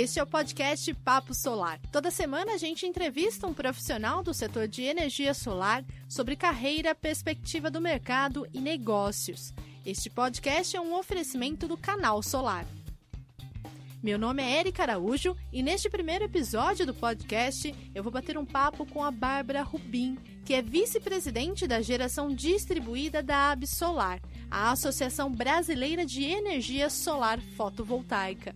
Este é o podcast Papo Solar. Toda semana a gente entrevista um profissional do setor de energia solar sobre carreira, perspectiva do mercado e negócios. Este podcast é um oferecimento do Canal Solar. Meu nome é Erika Araújo e neste primeiro episódio do podcast eu vou bater um papo com a Bárbara Rubim, que é vice-presidente da geração distribuída da Absolar, a Associação Brasileira de Energia Solar Fotovoltaica.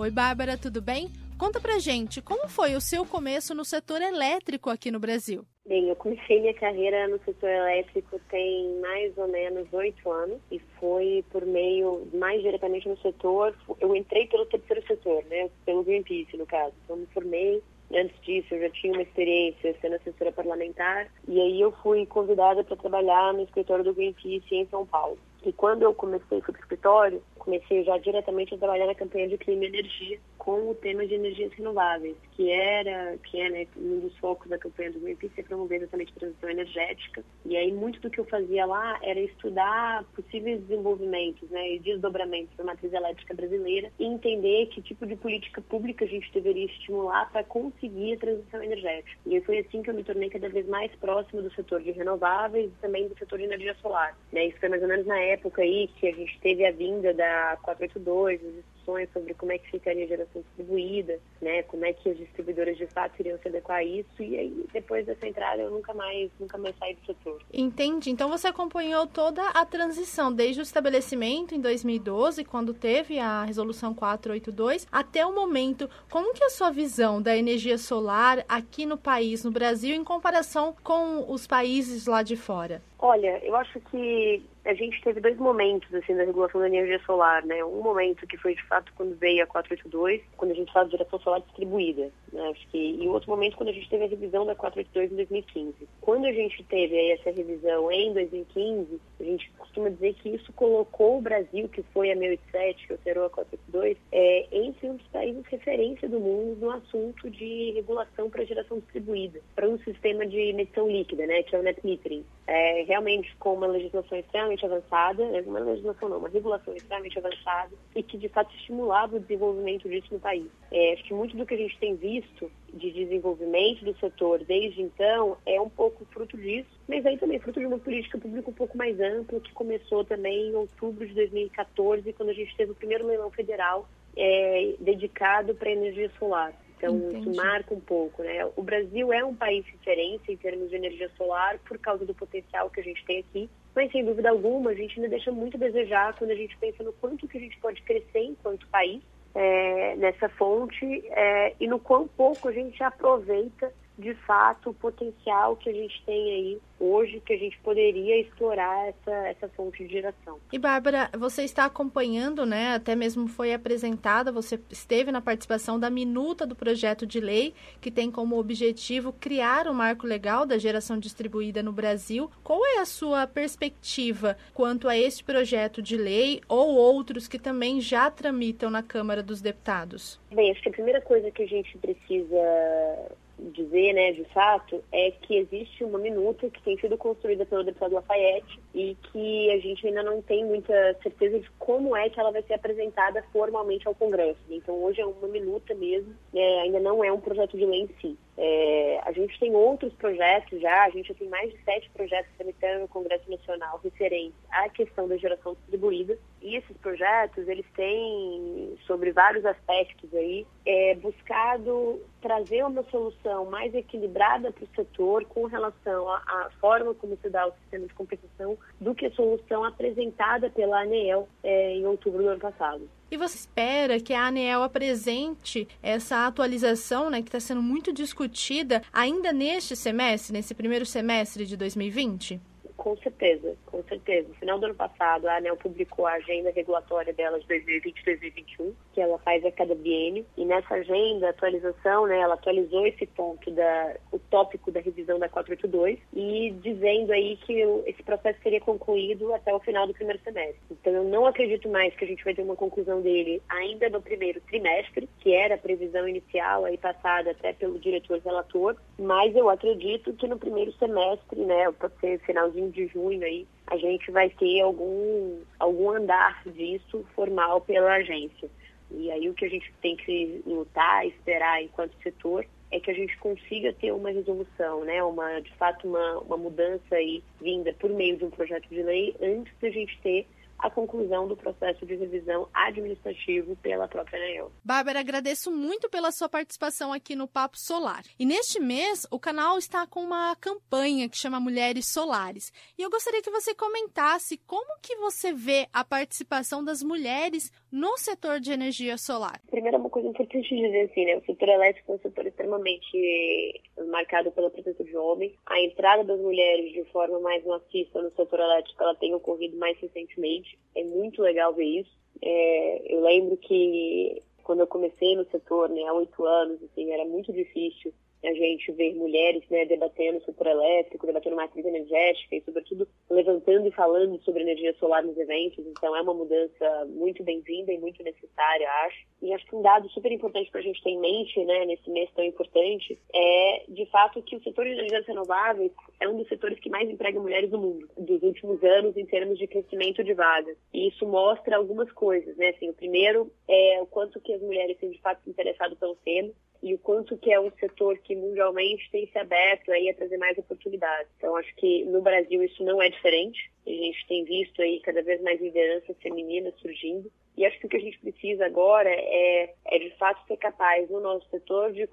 Oi, Bárbara, tudo bem? Conta pra gente, como foi o seu começo no setor elétrico aqui no Brasil? Bem, eu comecei minha carreira no setor elétrico tem mais ou menos oito anos e foi por meio, mais diretamente no setor, eu entrei pelo terceiro setor, né, pelo Greenpeace no caso. Então me formei Antes disso, eu já tinha uma experiência sendo assessora parlamentar e aí eu fui convidada para trabalhar no escritório do Greenpeace em São Paulo. E quando eu comecei, fui o escritório, comecei já diretamente a trabalhar na campanha de clima e energia com o tema de energias renováveis, que era, que é né, um dos focos da campanha do Greenpeace é promover exatamente a transição energética. E aí muito do que eu fazia lá era estudar possíveis desenvolvimentos, né, e desdobramentos da matriz elétrica brasileira e entender que tipo de política pública a gente deveria estimular para conseguir a transição energética. E foi assim que eu me tornei cada vez mais próximo do setor de renováveis e também do setor de energia solar. Né, isso foi mais ou menos na época aí que a gente teve a vinda da 482, as discussões sobre como é que ficaria a geração distribuída, né, como é que as distribuidoras de fato iriam se adequar a isso e aí depois dessa entrada eu nunca mais, nunca mais saí do setor. Entendi. Então você acompanhou toda a transição desde o estabelecimento em 2012, quando teve a resolução 482, até o momento. Como que é a sua visão da energia solar aqui no país, no Brasil, em comparação com os países lá de fora? Olha, eu acho que a gente teve dois momentos assim da regulação da energia solar, né? Um momento que foi de fato quando veio a 482, quando a gente fala de geração solar distribuída, né? Acho que e outro momento quando a gente teve a revisão da 482 em 2015. Quando a gente teve aí essa revisão em 2015, a gente costuma dizer que isso colocou o Brasil, que foi a 1087, que alterou a 482, é, entre um dos países referência do mundo no assunto de regulação para geração distribuída, para um sistema de medição líquida, né? Que é o net metering. É, realmente com uma legislação extremamente avançada, né, uma legislação não, uma regulação extremamente avançada e que de fato estimulava o desenvolvimento disso no país. É, acho que muito do que a gente tem visto de desenvolvimento do setor desde então é um pouco fruto disso, mas aí também fruto de uma política pública um pouco mais ampla que começou também em outubro de 2014, quando a gente teve o primeiro leilão federal é, dedicado para energia solar. Então, Entendi. isso marca um pouco, né? O Brasil é um país referência em termos de energia solar por causa do potencial que a gente tem aqui, mas sem dúvida alguma a gente ainda deixa muito a desejar quando a gente pensa no quanto que a gente pode crescer enquanto país é, nessa fonte é, e no quão pouco a gente aproveita de fato o potencial que a gente tem aí hoje que a gente poderia explorar essa, essa fonte de geração. E Bárbara, você está acompanhando, né? Até mesmo foi apresentada, você esteve na participação da minuta do projeto de lei que tem como objetivo criar um marco legal da geração distribuída no Brasil. Qual é a sua perspectiva quanto a este projeto de lei ou outros que também já tramitam na Câmara dos Deputados? Bem, acho que a primeira coisa que a gente precisa dizer, né, de fato, é que existe uma minuta que tem sido construída pelo deputado Lafayette e que a gente ainda não tem muita certeza de como é que ela vai ser apresentada formalmente ao Congresso. Então, hoje é uma minuta mesmo, né, ainda não é um projeto de lei em si. É, a gente tem outros projetos já, a gente já tem mais de sete projetos tramitando no Congresso Nacional referentes à questão da geração distribuída. E esses projetos, eles têm, sobre vários aspectos aí, é, buscado trazer uma solução mais equilibrada para o setor com relação à, forma como se dá o sistema de compensação do que a solução apresentada pela ANEEL é, em outubro do ano passado. E você espera que a ANEEL apresente essa atualização, né, que está sendo muito discutida, ainda neste semestre, nesse primeiro semestre de 2020? Com certeza, com certeza. No final do ano passado, a ANEL publicou a agenda regulatória dela de 2020-2021, que ela faz a cada biênio. E nessa agenda, atualização, né, ela atualizou esse ponto, da, o tópico da revisão da 482, e dizendo aí que esse processo seria concluído até o final do primeiro semestre. Então, eu não acredito mais que a gente vai ter uma conclusão dele ainda no primeiro trimestre, que era a previsão inicial aí passada até pelo diretor relator, mas eu acredito que no primeiro semestre, né, pode ser finalzinho de junho aí, a gente vai ter algum, algum andar disso formal pela agência. E aí o que a gente tem que lutar, esperar enquanto setor, é que a gente consiga ter uma resolução, né, uma, de fato, uma, uma mudança aí vinda por meio de um projeto de lei antes da gente ter a conclusão do processo de revisão administrativo pela própria ANEEL. Bárbara, agradeço muito pela sua participação aqui no Papo Solar. E neste mês, o canal está com uma campanha que chama Mulheres Solares. E eu gostaria que você comentasse como que você vê a participação das mulheres no setor de energia solar. Primeiro, uma coisa importante dizer assim, né? O setor elétrico é um setor extremamente marcado pela presença de homens. A entrada das mulheres de forma mais maciça no setor elétrico, ela tem ocorrido mais recentemente. É muito legal ver isso. É, eu lembro que quando eu comecei no setor, né, há oito anos, assim, era muito difícil a gente ver mulheres né, debatendo setor elétrico, debatendo matriz energética e, sobretudo, levantando e falando sobre energia solar nos eventos. Então, é uma mudança muito bem-vinda e muito necessária, acho. E acho que um dado super importante para a gente ter em mente, né, nesse mês tão importante, é, de fato, que o setor de energias renováveis é um dos setores que mais emprega mulheres no mundo, dos últimos anos, em termos de crescimento de vagas. E isso mostra algumas coisas, né? Assim, o primeiro é o quanto que as mulheres têm, de fato, se interessado pelo tema e o quanto que é um setor que mundialmente tem se aberto aí a trazer mais oportunidades. Então acho que no Brasil isso não é diferente. A gente tem visto aí cada vez mais lideranças femininas surgindo. E acho que o que a gente precisa agora é, é de fato ser capaz no nosso setor de,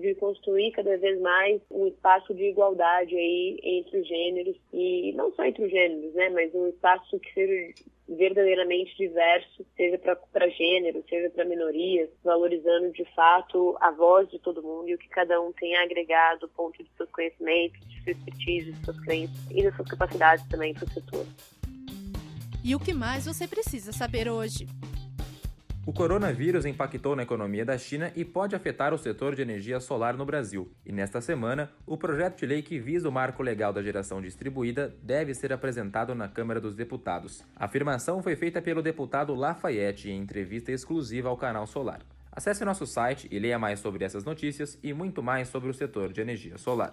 de construir cada vez mais um espaço de igualdade aí entre os gêneros e não só entre os gêneros, né, mas um espaço que seja verdadeiramente diverso, seja para gênero, seja para minorias, valorizando de fato a voz de todo mundo e o que cada um tem agregado, ponto de seus conhecimentos, de sua expertise, de suas crenças e das suas capacidades também para o setor. E o que mais você precisa saber hoje? O coronavírus impactou na economia da China e pode afetar o setor de energia solar no Brasil. E nesta semana, o projeto de lei que visa o marco legal da geração distribuída deve ser apresentado na Câmara dos Deputados. A afirmação foi feita pelo deputado Lafayette em entrevista exclusiva ao canal Solar. Acesse nosso site e leia mais sobre essas notícias e muito mais sobre o setor de energia solar.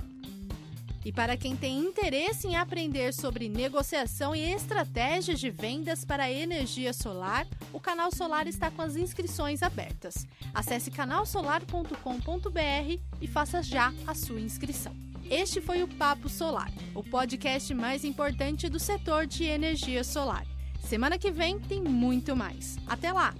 E para quem tem interesse em aprender sobre negociação e estratégias de vendas para energia solar, o Canal Solar está com as inscrições abertas. Acesse canalsolar.com.br e faça já a sua inscrição. Este foi o Papo Solar, o podcast mais importante do setor de energia solar. Semana que vem tem muito mais. Até lá!